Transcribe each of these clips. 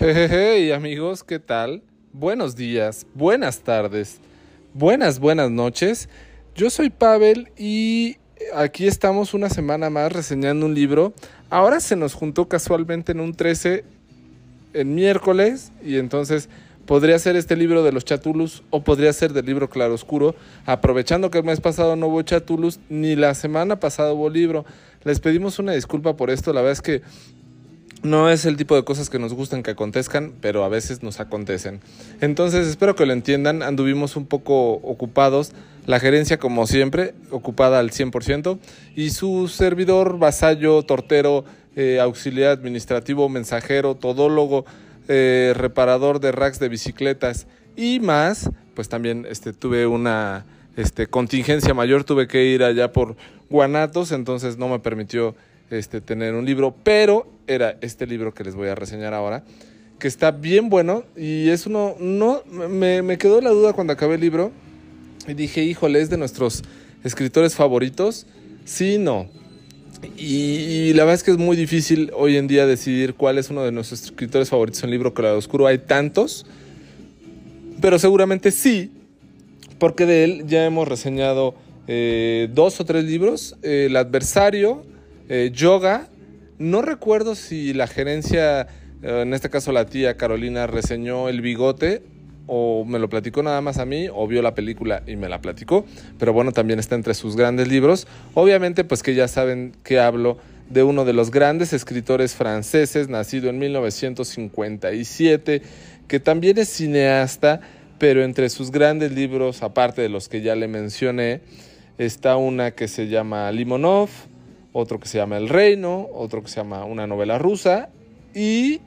Hey, amigos, ¿qué tal? Buenos días, buenas tardes, buenas, buenas noches. Yo soy Pavel y aquí estamos una semana más reseñando un libro. Ahora se nos juntó casualmente en un 13 en miércoles y entonces podría ser este libro de los Chatulus o podría ser del libro Claroscuro, aprovechando que el mes pasado no hubo Chatulus ni la semana pasada hubo libro. Les pedimos una disculpa por esto, la verdad es que no es el tipo de cosas que nos gustan que acontezcan, pero a veces nos acontecen. Entonces espero que lo entiendan, anduvimos un poco ocupados, la gerencia como siempre, ocupada al 100%, y su servidor, vasallo, tortero, eh, auxiliar administrativo, mensajero, todólogo, eh, reparador de racks de bicicletas y más, pues también este, tuve una este, contingencia mayor, tuve que ir allá por Guanatos, entonces no me permitió este, tener un libro, pero era este libro que les voy a reseñar ahora, que está bien bueno y es uno, no, me, quedó la duda cuando acabé el libro y dije, híjole, es de nuestros escritores favoritos, sí, no. Y, la verdad es que es muy difícil hoy en día decidir cuál es uno de nuestros escritores favoritos en el libro Colorado Oscuro. Hay tantos, pero seguramente sí, porque de él ya hemos reseñado eh, dos o tres libros. El adversario, eh, Yoga. No recuerdo si la gerencia, eh, en este caso la tía Carolina, reseñó El Bigote o me lo platicó nada más a mí o vio la película y me la platicó, pero bueno, también está entre sus grandes libros. Obviamente, pues que ya saben que hablo de uno de los grandes escritores franceses, nacido en 1957, que también es cineasta, pero entre sus grandes libros, aparte de los que ya le mencioné, está una que se llama Limonov, otro que se llama El Reino, otro que se llama Una novela rusa, y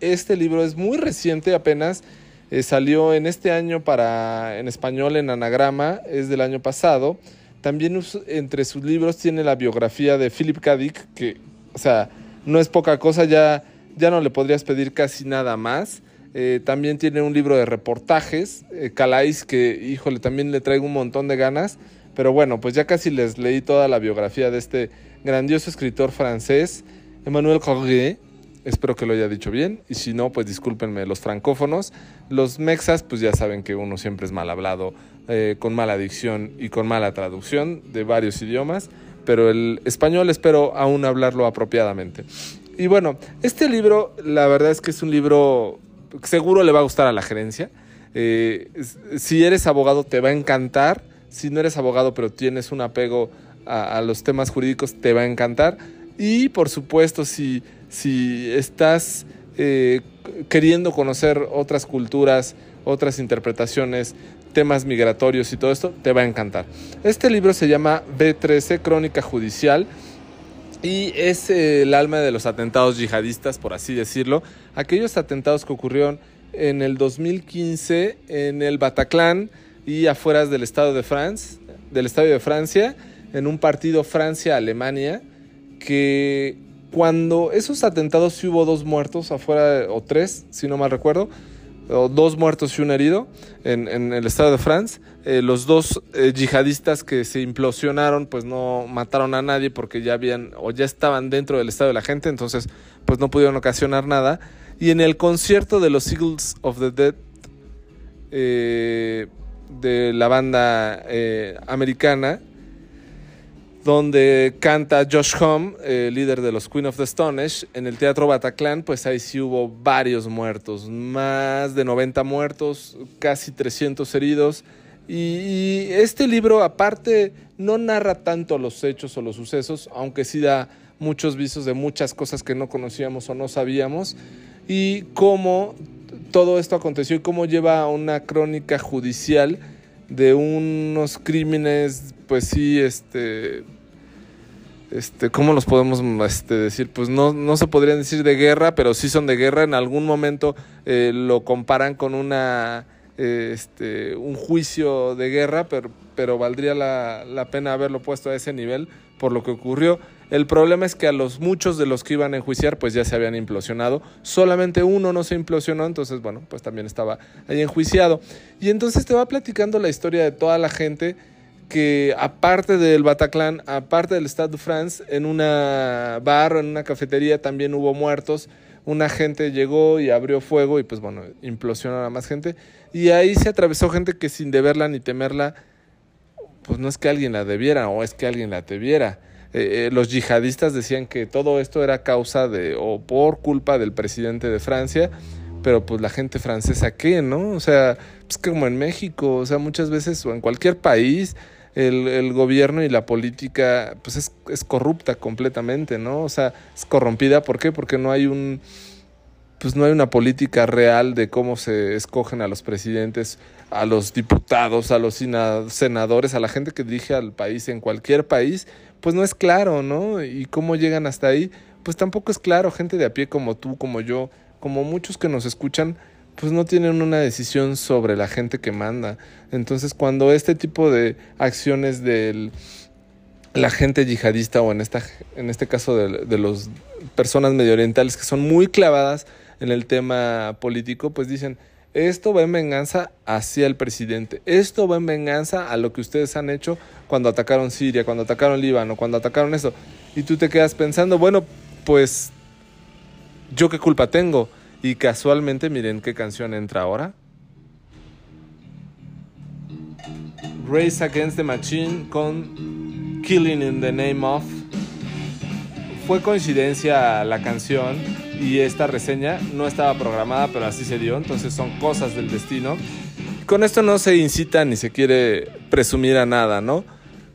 este libro es muy reciente apenas, eh, salió en este año para en español en anagrama, es del año pasado. También entre sus libros tiene la biografía de Philip K. Dick, que, o sea, no es poca cosa, ya, ya no le podrías pedir casi nada más. Eh, también tiene un libro de reportajes, eh, Calais, que, híjole, también le traigo un montón de ganas. Pero bueno, pues ya casi les leí toda la biografía de este grandioso escritor francés, Emmanuel Corrier. Espero que lo haya dicho bien. Y si no, pues discúlpenme los francófonos. Los mexas, pues ya saben que uno siempre es mal hablado, eh, con mala dicción y con mala traducción de varios idiomas. Pero el español espero aún hablarlo apropiadamente. Y bueno, este libro, la verdad es que es un libro seguro le va a gustar a la gerencia. Eh, si eres abogado, te va a encantar. Si no eres abogado, pero tienes un apego a, los temas jurídicos, te va a encantar. Y por supuesto, si si estás eh, queriendo conocer otras culturas, otras interpretaciones, temas migratorios y todo esto, te va a encantar. Este libro se llama B13, Crónica Judicial, y es el alma de los atentados yihadistas, por así decirlo. Aquellos atentados que ocurrieron en el 2015 en el Bataclan y afuera del Estado de France, del Estadio de Francia, en un partido Francia-Alemania, que cuando esos atentados sí hubo dos muertos afuera, o tres, si no mal recuerdo, o dos muertos y un herido en, el estado de France. Eh, los dos eh, yihadistas que se implosionaron, pues no mataron a nadie porque ya habían o ya estaban dentro del estado de la gente, entonces pues no pudieron ocasionar nada. Y en el concierto de los Eagles of the Dead eh, de la banda americana, donde canta Josh Home, líder de los Queen of the Stone en el Teatro Bataclan, pues ahí sí hubo varios muertos, más de 90 muertos, casi 300 heridos. Y, este libro, aparte, no narra tanto los hechos o los sucesos, aunque sí da muchos visos de muchas cosas que no conocíamos o no sabíamos, y cómo todo esto aconteció y cómo lleva una crónica judicial de unos crímenes, pues sí, este, este, ¿cómo los podemos este, decir? Pues no, no se podrían decir de guerra, pero sí son de guerra. En algún momento eh, lo comparan con una, este, un juicio de guerra, pero, pero valdría la, la, pena haberlo puesto a ese nivel por lo que ocurrió. El problema es que a los muchos de los que iban a enjuiciar, pues ya se habían implosionado. Solamente uno no se implosionó, entonces, bueno, pues también estaba ahí enjuiciado. Y entonces te va platicando la historia de toda la gente que aparte del Bataclan, aparte del Stade de France, en una bar o en una cafetería también hubo muertos. una gente llegó y abrió fuego y pues bueno, implosionó a más gente. Y ahí se atravesó gente que sin deberla ni temerla, pues no es que alguien la debiera o es que alguien la debiera. Eh, eh, los yihadistas decían que todo esto era causa de o por culpa del presidente de Francia, pero pues la gente francesa qué, ¿no? O sea, pues como en México, o sea, muchas veces o en cualquier país el, el gobierno y la política pues es, es, corrupta completamente, ¿no? O sea, es corrompida, ¿por qué? Porque no hay un pues no hay una política real de cómo se escogen a los presidentes, a los diputados, a los senadores, a la gente que dirige al país en cualquier país, pues no es claro, ¿no? Y cómo llegan hasta ahí, pues tampoco es claro, gente de a pie como tú, como yo, como muchos que nos escuchan, pues no tienen una decisión sobre la gente que manda. Entonces, cuando este tipo de acciones de la gente yihadista o en esta en este caso de, de las personas medio orientales que son muy clavadas en el tema político, pues dicen, esto va en venganza hacia el presidente, esto va en venganza a lo que ustedes han hecho cuando atacaron Siria, cuando atacaron Líbano, cuando atacaron eso. Y tú te quedas pensando, bueno, pues yo qué culpa tengo. Y casualmente miren qué canción entra ahora. Race Against the Machine con Killing in the Name of. Fue coincidencia la canción y esta reseña no estaba programada, pero así se dio, entonces son cosas del destino. Con esto no se incita ni se quiere presumir a nada, ¿no?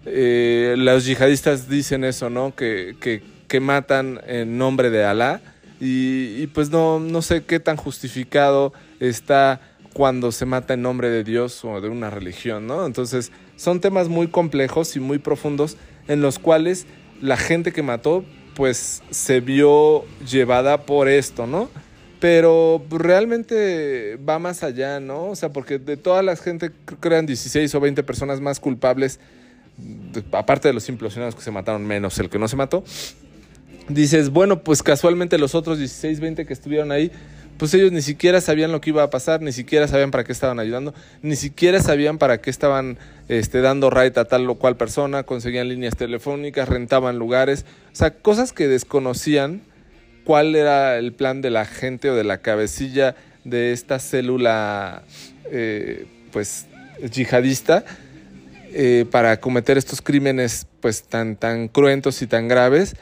Eh, los yihadistas dicen eso, ¿no? Que, que, que matan en nombre de Alá y, pues no, no sé qué tan justificado está cuando se mata en nombre de Dios o de una religión, ¿no? Entonces son temas muy complejos y muy profundos en los cuales la gente que mató pues se vio llevada por esto, ¿no? Pero realmente va más allá, ¿no? O sea, porque de toda la gente crean 16 o 20 personas más culpables, aparte de los implosionados que se mataron menos el que no se mató, dices, bueno, pues casualmente los otros 16, 20 que estuvieron ahí, pues ellos ni siquiera sabían lo que iba a pasar, ni siquiera sabían para qué estaban ayudando, ni siquiera sabían para qué estaban este, dando right a tal o cual persona, conseguían líneas telefónicas, rentaban lugares, o sea, cosas que desconocían cuál era el plan de la gente o de la cabecilla de esta célula, eh, pues, yihadista. Eh, para cometer estos crímenes pues tan, tan cruentos y tan graves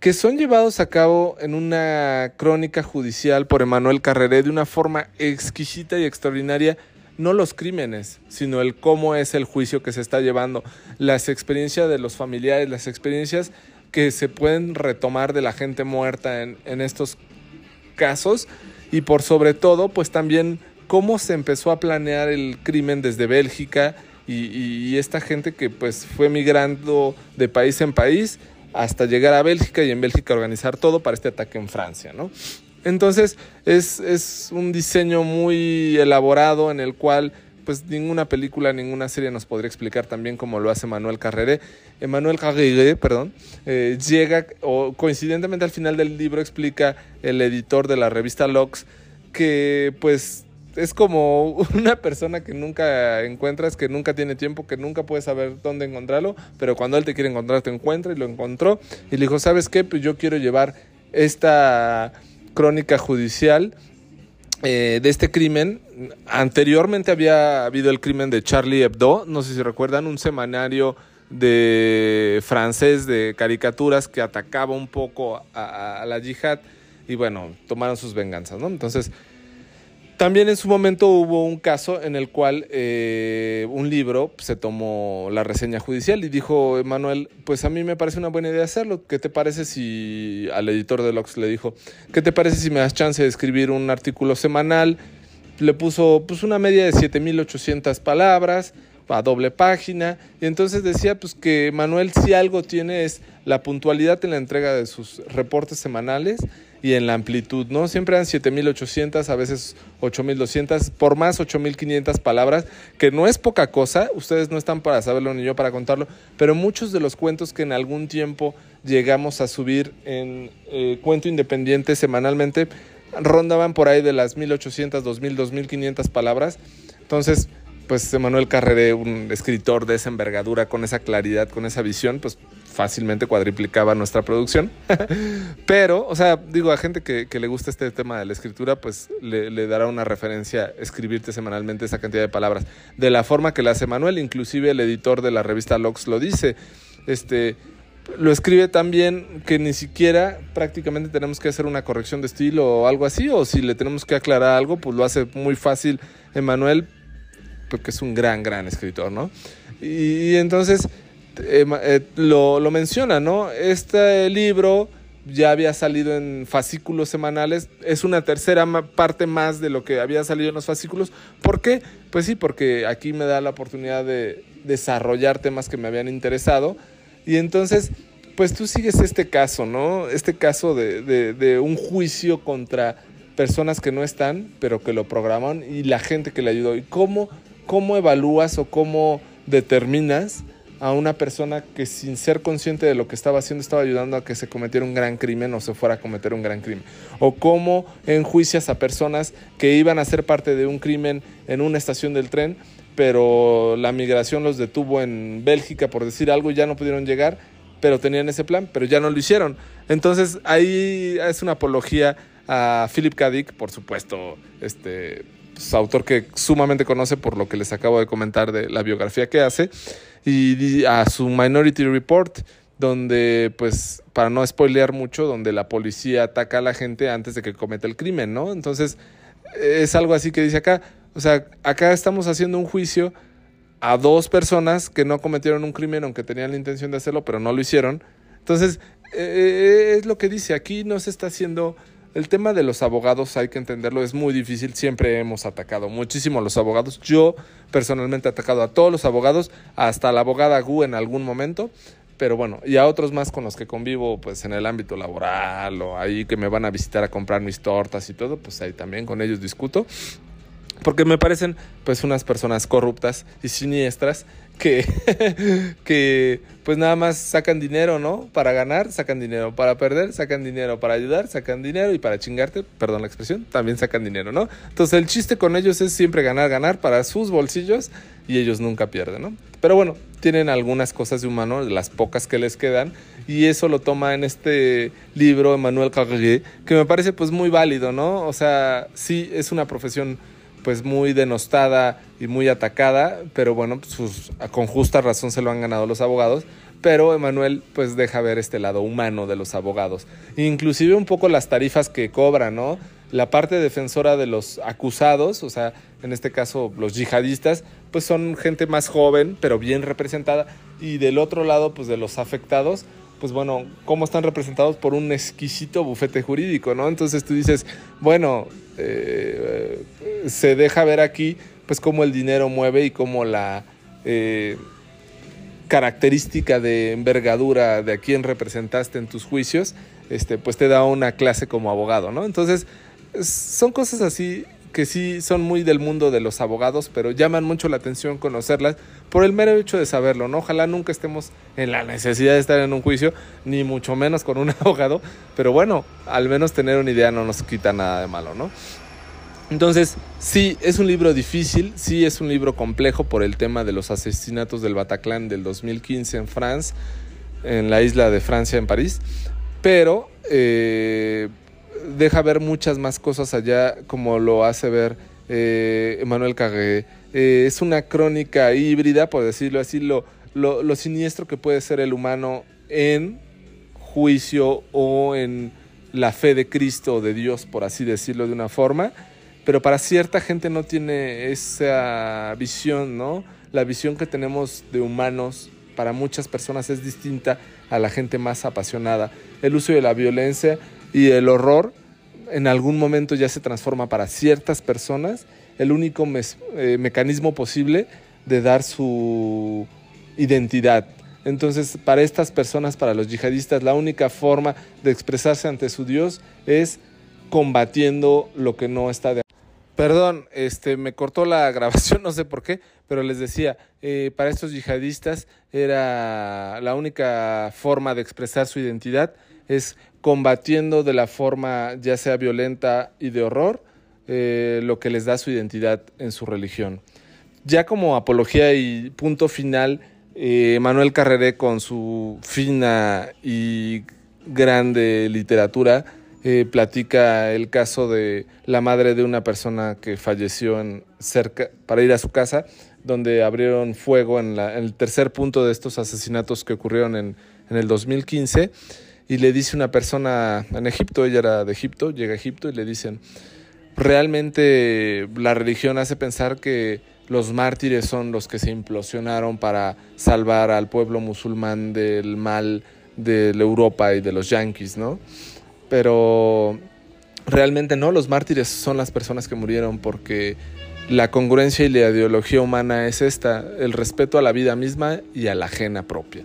que son llevados a cabo en una crónica judicial por Emanuel Carreré de una forma exquisita y extraordinaria, no los crímenes, sino el cómo es el juicio que se está llevando, las experiencias de los familiares, las experiencias que se pueden retomar de la gente muerta en, en estos casos y por sobre todo, pues también cómo se empezó a planear el crimen desde Bélgica y, y esta gente que pues fue migrando de país en país hasta llegar a Bélgica y en Bélgica organizar todo para este ataque en Francia, ¿no? Entonces es, es un diseño muy elaborado en el cual pues ninguna película, ninguna serie nos podría explicar también como lo hace Manuel Carrere. Emmanuel Carrere, perdón, eh, llega, o coincidentemente al final del libro explica el editor de la revista Lox que pues es como una persona que nunca encuentras, que nunca tiene tiempo, que nunca puede saber dónde encontrarlo, pero cuando él te quiere encontrar, te encuentra y lo encontró. Y le dijo, ¿sabes qué? Pues yo quiero llevar esta crónica judicial eh, de este crimen. Anteriormente había habido el crimen de Charlie Hebdo, no sé si recuerdan, un semanario de francés de caricaturas que atacaba un poco a, a la yihad y bueno, tomaron sus venganzas, ¿no? Entonces, también en su momento hubo un caso en el cual eh, un libro se tomó la reseña judicial y dijo Emanuel, pues a mí me parece una buena idea hacerlo. ¿Qué te parece si al editor de Lox le dijo, ¿qué te parece si me das chance de escribir un artículo semanal? Le puso pues una media de 7800 palabras a doble página y entonces decía pues que Manuel si algo tiene es la puntualidad en la entrega de sus reportes semanales y en la amplitud, ¿no? Siempre eran 7800, a veces 8200, por más 8500 palabras, que no es poca cosa, ustedes no están para saberlo ni yo para contarlo, pero muchos de los cuentos que en algún tiempo llegamos a subir en eh, cuento independiente semanalmente rondaban por ahí de las 1800, 2000, 2500 palabras. Entonces, pues Emanuel Carrere, un escritor de esa envergadura, con esa claridad, con esa visión, pues fácilmente cuadriplicaba nuestra producción. Pero, o sea, digo, a gente que, le gusta este tema de la escritura, pues le, dará una referencia escribirte semanalmente esa cantidad de palabras. De la forma que la hace Manuel, inclusive el editor de la revista Lox lo dice. Este, lo escribe tan bien que ni siquiera prácticamente tenemos que hacer una corrección de estilo o algo así, o si le tenemos que aclarar algo, pues lo hace muy fácil Emanuel, porque es un gran, gran escritor, ¿no? Y, entonces eh, eh, lo, lo, menciona, ¿no? Este libro ya había salido en fascículos semanales, es una tercera parte más de lo que había salido en los fascículos. ¿Por qué? Pues sí, porque aquí me da la oportunidad de desarrollar temas que me habían interesado y entonces, pues tú sigues este caso, ¿no? Este caso de, de, un juicio contra personas que no están, pero que lo programan y la gente que le ayudó. ¿Y cómo, cómo evalúas o cómo determinas a una persona que sin ser consciente de lo que estaba haciendo estaba ayudando a que se cometiera un gran crimen o se fuera a cometer un gran crimen. O cómo enjuicias a personas que iban a ser parte de un crimen en una estación del tren pero la migración los detuvo en Bélgica, por decir algo, y ya no pudieron llegar, pero tenían ese plan, pero ya no lo hicieron. Entonces ahí es una apología a Philip K. Por supuesto, este pues, autor que sumamente conoce por lo que les acabo de comentar de la biografía que hace, y a su Minority Report, donde, pues, para no spoilear mucho, donde la policía ataca a la gente antes de que cometa el crimen, ¿no? Entonces, es algo así que dice acá, o sea, acá estamos haciendo un juicio a dos personas que no cometieron un crimen, aunque tenían la intención de hacerlo, pero no lo hicieron. Entonces, eh, eh, es lo que dice, aquí no se está haciendo... El tema de los abogados, hay que entenderlo, es muy difícil. Siempre hemos atacado muchísimo a los abogados. Yo personalmente he atacado a todos los abogados, hasta la abogada Gu en algún momento. Pero bueno, y a otros más con los que convivo, pues en el ámbito laboral o ahí que me van a visitar a comprar mis tortas y todo, pues ahí también con ellos discuto porque me parecen pues unas personas corruptas y siniestras que, que pues nada más sacan dinero, ¿no? Para ganar, sacan dinero, para perder, sacan dinero, para ayudar, sacan dinero y para chingarte, perdón la expresión, también sacan dinero, ¿no? Entonces el chiste con ellos es siempre ganar, ganar para sus bolsillos y ellos nunca pierden, ¿no? Pero bueno, tienen algunas cosas de humano, las pocas que les quedan, y eso lo toma en este libro Emmanuel Carrier, que me parece pues muy válido, ¿no? O sea, sí es una profesión pues muy denostada y muy atacada, pero bueno, pues, con justa razón se lo han ganado los abogados, pero Emanuel pues deja ver este lado humano de los abogados, inclusive un poco las tarifas que cobran, ¿no? La parte defensora de los acusados, o sea, en este caso los yihadistas, pues son gente más joven, pero bien representada, y del otro lado, pues de los afectados, pues bueno, cómo están representados por un exquisito bufete jurídico, ¿no? Entonces tú dices, bueno, eh, se deja ver aquí, pues cómo el dinero mueve y cómo la eh, característica de envergadura de a quién representaste en tus juicios, este, pues te da una clase como abogado, ¿no? Entonces, son cosas así que sí son muy del mundo de los abogados, pero llaman mucho la atención conocerlas por el mero hecho de saberlo, ¿no? Ojalá nunca estemos en la necesidad de estar en un juicio, ni mucho menos con un abogado, pero bueno, al menos tener una idea no nos quita nada de malo, ¿no? Entonces, sí, es un libro difícil, sí es un libro complejo por el tema de los asesinatos del Bataclan del 2015 en Francia, en la isla de Francia, en París, pero eh, deja ver muchas más cosas allá, como lo hace ver eh, Emmanuel Carré. Eh, es una crónica híbrida, por decirlo así, lo, lo, siniestro que puede ser el humano en juicio o en la fe de Cristo o de Dios, por así decirlo de una forma, pero para cierta gente no tiene esa visión, ¿no? La visión que tenemos de humanos para muchas personas es distinta a la gente más apasionada. El uso de la violencia y el horror en algún momento ya se transforma para ciertas personas el único eh, mecanismo posible de dar su identidad. Entonces, para estas personas, para los yihadistas, la única forma de expresarse ante su Dios es combatiendo lo que no está de Perdón, este, me cortó la grabación, no sé por qué, pero les decía, eh, para estos yihadistas era la única forma de expresar su identidad es combatiendo de la forma ya sea violenta y de horror eh, lo que les da su identidad en su religión. Ya como apología y punto final Eh, Manuel Carreré con su fina y grande literatura eh, platica el caso de la madre de una persona que falleció en cerca para ir a su casa, donde abrieron fuego en, el tercer punto de estos asesinatos que ocurrieron en, en el 2015 y le dice una persona en Egipto, ella era de Egipto, llega a Egipto y le dicen, realmente la religión hace pensar que los mártires son los que se implosionaron para salvar al pueblo musulmán del mal de la Europa y de los yanquis, ¿no? pero realmente no, los mártires son las personas que murieron porque la congruencia y la ideología humana es esta, el respeto a la vida misma y a la ajena propia,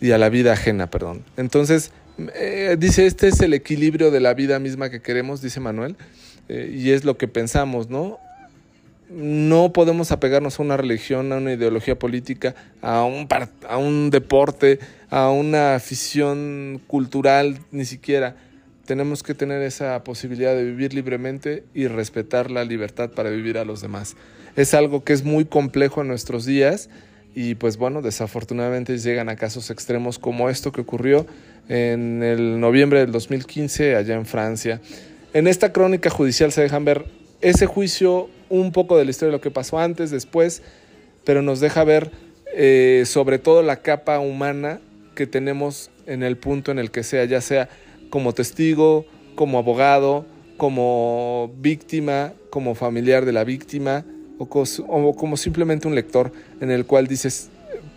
y a la vida ajena, perdón. Entonces, eh, dice, este es el equilibrio de la vida misma que queremos, dice Manuel, eh, y es lo que pensamos, ¿no? No podemos apegarnos a una religión, a una ideología política, a un, a un deporte, a una afición cultural, ni siquiera tenemos que tener esa posibilidad de vivir libremente y respetar la libertad para vivir a los demás. Es algo que es muy complejo en nuestros días y pues bueno, desafortunadamente llegan a casos extremos como esto que ocurrió en el noviembre del 2015 allá en Francia. En esta crónica judicial se dejan ver ese juicio, un poco de la historia de lo que pasó antes, después, pero nos deja ver eh, sobre todo la capa humana que tenemos en el punto en el que sea, ya sea como testigo, como abogado, como víctima, como familiar de la víctima o, como simplemente un lector en el cual dices,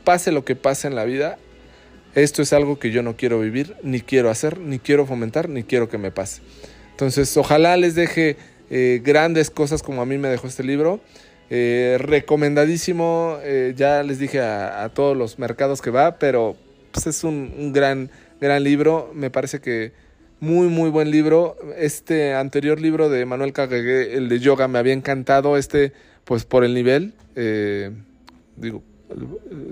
pase lo que pase en la vida, esto es algo que yo no quiero vivir, ni quiero hacer, ni quiero fomentar, ni quiero que me pase. Entonces, ojalá les deje eh, grandes cosas como a mí me dejó este libro. Eh, recomendadísimo, eh, ya les dije a, todos los mercados que va, pero pues, es un, gran, gran libro. Me parece que muy, muy buen libro. Este anterior libro de Manuel Caguegue, el de yoga, me había encantado. Este, pues por el nivel. Eh, digo,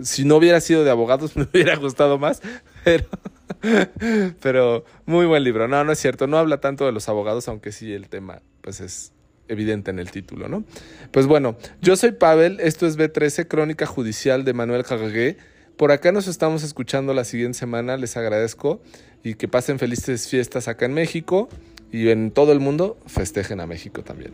si no hubiera sido de abogados me hubiera gustado más, pero, muy buen libro. No, no es cierto, no habla tanto de los abogados, aunque sí el tema pues es evidente en el título, ¿no? Pues bueno, yo soy Pavel, esto es B13, Crónica Judicial de Manuel Caguegue. Por acá nos estamos escuchando la siguiente semana, les agradezco y que pasen felices fiestas acá en México y en todo el mundo festejen a México también.